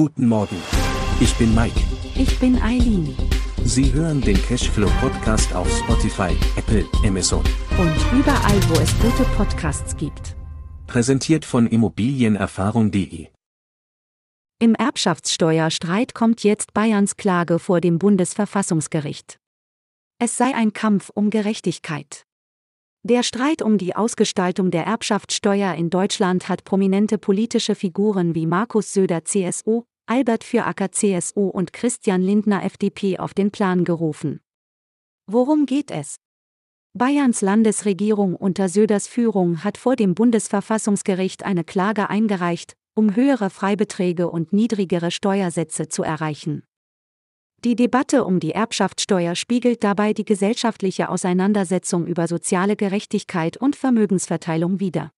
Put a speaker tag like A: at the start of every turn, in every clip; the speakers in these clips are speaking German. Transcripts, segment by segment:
A: Guten Morgen. Ich bin Mike.
B: Ich bin Eileen.
A: Sie hören den Cashflow Podcast auf Spotify, Apple, Amazon.
B: Und überall, wo es gute Podcasts gibt.
A: Präsentiert von Immobilienerfahrung.de.
B: Im Erbschaftssteuerstreit kommt jetzt Bayerns Klage vor dem Bundesverfassungsgericht. Es sei ein Kampf um Gerechtigkeit. Der Streit um die Ausgestaltung der Erbschaftssteuer in Deutschland hat prominente politische Figuren wie Markus Söder CSU, Albert Füracker CSU und Christian Lindner FDP auf den Plan gerufen. Worum geht es? Bayerns Landesregierung unter Söders Führung hat vor dem Bundesverfassungsgericht eine Klage eingereicht, um höhere Freibeträge und niedrigere Steuersätze zu erreichen. Die Debatte um die Erbschaftssteuer spiegelt dabei die gesellschaftliche Auseinandersetzung über soziale Gerechtigkeit und Vermögensverteilung wider.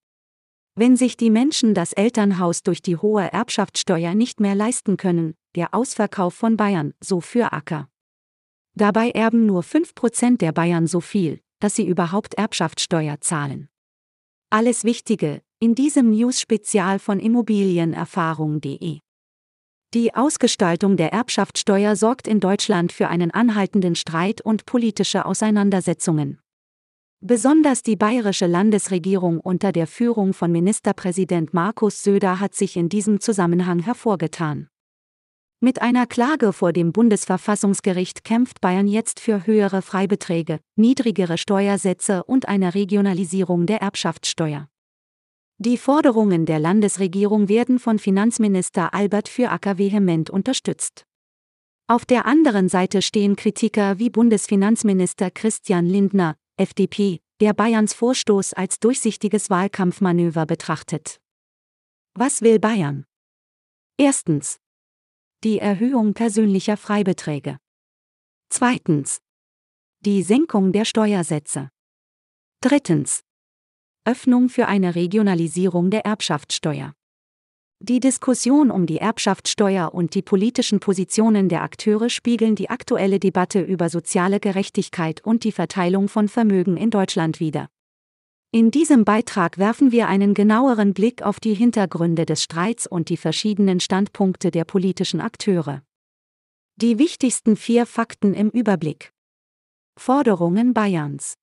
B: Wenn sich die Menschen das Elternhaus durch die hohe Erbschaftssteuer nicht mehr leisten können, der Ausverkauf von Bayern, so für Acker. Dabei erben nur 5% der Bayern so viel, dass sie überhaupt Erbschaftssteuer zahlen. Alles Wichtige in diesem News-Spezial von Immobilienerfahrung.de. Die Ausgestaltung der Erbschaftssteuer sorgt in Deutschland für einen anhaltenden Streit und politische Auseinandersetzungen. Besonders die bayerische Landesregierung unter der Führung von Ministerpräsident Markus Söder hat sich in diesem Zusammenhang hervorgetan. Mit einer Klage vor dem Bundesverfassungsgericht kämpft Bayern jetzt für höhere Freibeträge, niedrigere Steuersätze und eine Regionalisierung der Erbschaftssteuer. Die Forderungen der Landesregierung werden von Finanzminister Albert Füracker vehement unterstützt. Auf der anderen Seite stehen Kritiker wie Bundesfinanzminister Christian Lindner, FDP, der Bayerns Vorstoß als durchsichtiges Wahlkampfmanöver betrachtet. Was will Bayern? Erstens. Die Erhöhung persönlicher Freibeträge. Zweitens. Die Senkung der Steuersätze. Drittens. Öffnung für eine Regionalisierung der Erbschaftssteuer. Die Diskussion um die Erbschaftssteuer und die politischen Positionen der Akteure spiegeln die aktuelle Debatte über soziale Gerechtigkeit und die Verteilung von Vermögen in Deutschland wider. In diesem Beitrag werfen wir einen genaueren Blick auf die Hintergründe des Streits und die verschiedenen Standpunkte der politischen Akteure. Die wichtigsten vier Fakten im Überblick. Forderungen Bayerns.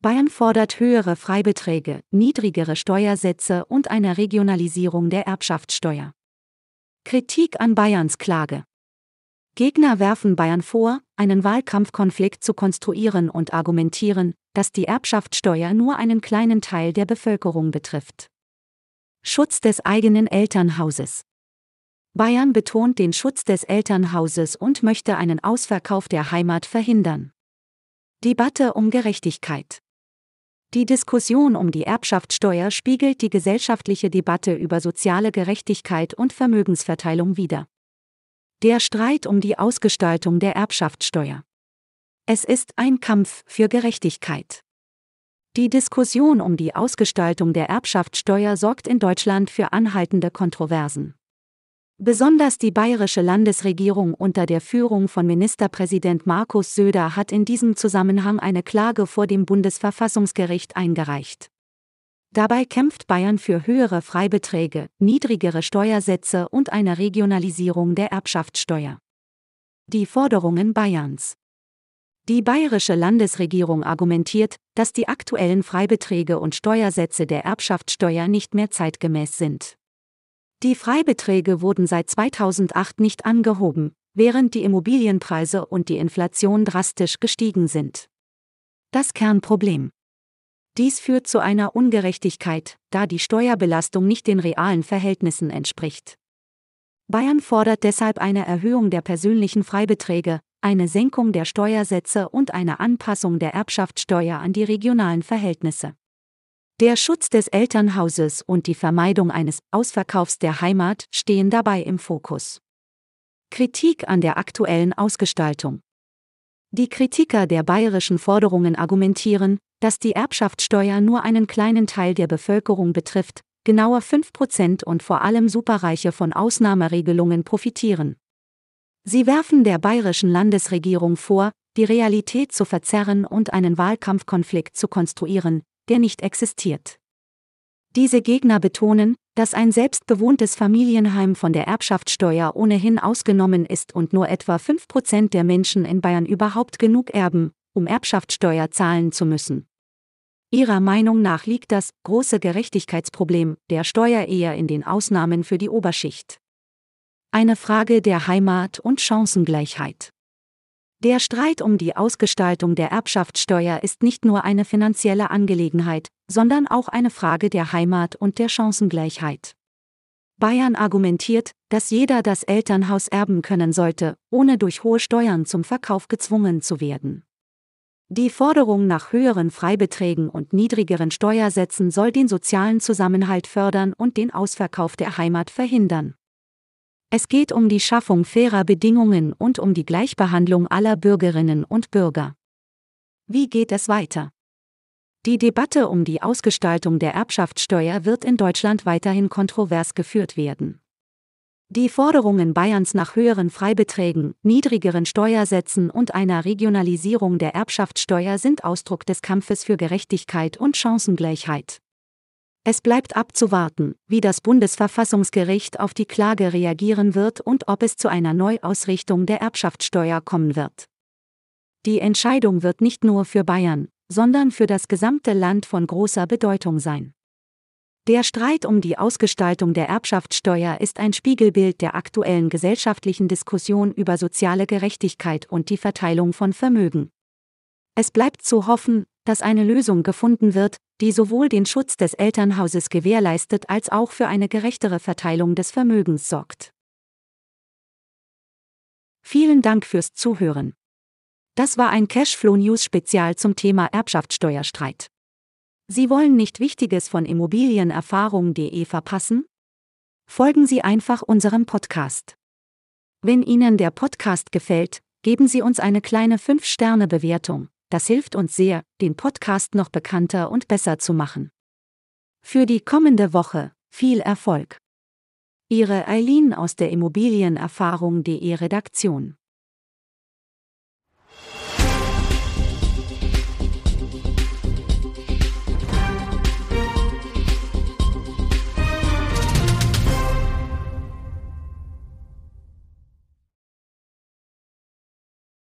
B: Bayern fordert höhere Freibeträge, niedrigere Steuersätze und eine Regionalisierung der Erbschaftssteuer. Kritik an Bayerns Klage. Gegner werfen Bayern vor, einen Wahlkampfkonflikt zu konstruieren und argumentieren, dass die Erbschaftssteuer nur einen kleinen Teil der Bevölkerung betrifft. Schutz des eigenen Elternhauses. Bayern betont den Schutz des Elternhauses und möchte einen Ausverkauf der Heimat verhindern. Debatte um Gerechtigkeit. Die Diskussion um die Erbschaftssteuer spiegelt die gesellschaftliche Debatte über soziale Gerechtigkeit und Vermögensverteilung wider. Der Streit um die Ausgestaltung der Erbschaftssteuer. Es ist ein Kampf für Gerechtigkeit. Die Diskussion um die Ausgestaltung der Erbschaftssteuer sorgt in Deutschland für anhaltende Kontroversen. Besonders die bayerische Landesregierung unter der Führung von Ministerpräsident Markus Söder hat in diesem Zusammenhang eine Klage vor dem Bundesverfassungsgericht eingereicht. Dabei kämpft Bayern für höhere Freibeträge, niedrigere Steuersätze und eine Regionalisierung der Erbschaftssteuer. Die Forderungen Bayerns. Die bayerische Landesregierung argumentiert, dass die aktuellen Freibeträge und Steuersätze der Erbschaftssteuer nicht mehr zeitgemäß sind. Die Freibeträge wurden seit 2008 nicht angehoben, während die Immobilienpreise und die Inflation drastisch gestiegen sind. Das Kernproblem. Dies führt zu einer Ungerechtigkeit, da die Steuerbelastung nicht den realen Verhältnissen entspricht. Bayern fordert deshalb eine Erhöhung der persönlichen Freibeträge, eine Senkung der Steuersätze und eine Anpassung der Erbschaftssteuer an die regionalen Verhältnisse. Der Schutz des Elternhauses und die Vermeidung eines Ausverkaufs der Heimat stehen dabei im Fokus. Kritik an der aktuellen Ausgestaltung. Die Kritiker der bayerischen Forderungen argumentieren, dass die Erbschaftssteuer nur einen kleinen Teil der Bevölkerung betrifft, genauer 5% und vor allem Superreiche von Ausnahmeregelungen profitieren. Sie werfen der bayerischen Landesregierung vor, die Realität zu verzerren und einen Wahlkampfkonflikt zu konstruieren, der nicht existiert. Diese Gegner betonen, dass ein selbstbewohntes Familienheim von der Erbschaftssteuer ohnehin ausgenommen ist und nur etwa 5% der Menschen in Bayern überhaupt genug erben, um Erbschaftssteuer zahlen zu müssen. Ihrer Meinung nach liegt das große Gerechtigkeitsproblem der Steuer eher in den Ausnahmen für die Oberschicht. Eine Frage der Heimat und Chancengleichheit. Der Streit um die Ausgestaltung der Erbschaftssteuer ist nicht nur eine finanzielle Angelegenheit, sondern auch eine Frage der Heimat und der Chancengleichheit. Bayern argumentiert, dass jeder das Elternhaus erben können sollte, ohne durch hohe Steuern zum Verkauf gezwungen zu werden. Die Forderung nach höheren Freibeträgen und niedrigeren Steuersätzen soll den sozialen Zusammenhalt fördern und den Ausverkauf der Heimat verhindern. Es geht um die Schaffung fairer Bedingungen und um die Gleichbehandlung aller Bürgerinnen und Bürger. Wie geht es weiter? Die Debatte um die Ausgestaltung der Erbschaftssteuer wird in Deutschland weiterhin kontrovers geführt werden. Die Forderungen Bayerns nach höheren Freibeträgen, niedrigeren Steuersätzen und einer Regionalisierung der Erbschaftssteuer sind Ausdruck des Kampfes für Gerechtigkeit und Chancengleichheit. Es bleibt abzuwarten, wie das Bundesverfassungsgericht auf die Klage reagieren wird und ob es zu einer Neuausrichtung der Erbschaftssteuer kommen wird. Die Entscheidung wird nicht nur für Bayern, sondern für das gesamte Land von großer Bedeutung sein. Der Streit um die Ausgestaltung der Erbschaftssteuer ist ein Spiegelbild der aktuellen gesellschaftlichen Diskussion über soziale Gerechtigkeit und die Verteilung von Vermögen. Es bleibt zu hoffen, dass eine Lösung gefunden wird, die sowohl den Schutz des Elternhauses gewährleistet als auch für eine gerechtere Verteilung des Vermögens sorgt. Vielen Dank fürs Zuhören. Das war ein Cashflow News Spezial zum Thema Erbschaftssteuerstreit. Sie wollen nicht Wichtiges von Immobilienerfahrung.de verpassen? Folgen Sie einfach unserem Podcast. Wenn Ihnen der Podcast gefällt, geben Sie uns eine kleine 5-Sterne-Bewertung. Das hilft uns sehr, den Podcast noch bekannter und besser zu machen. Für die kommende Woche viel Erfolg. Ihre Eileen aus der Immobilienerfahrung.de Redaktion.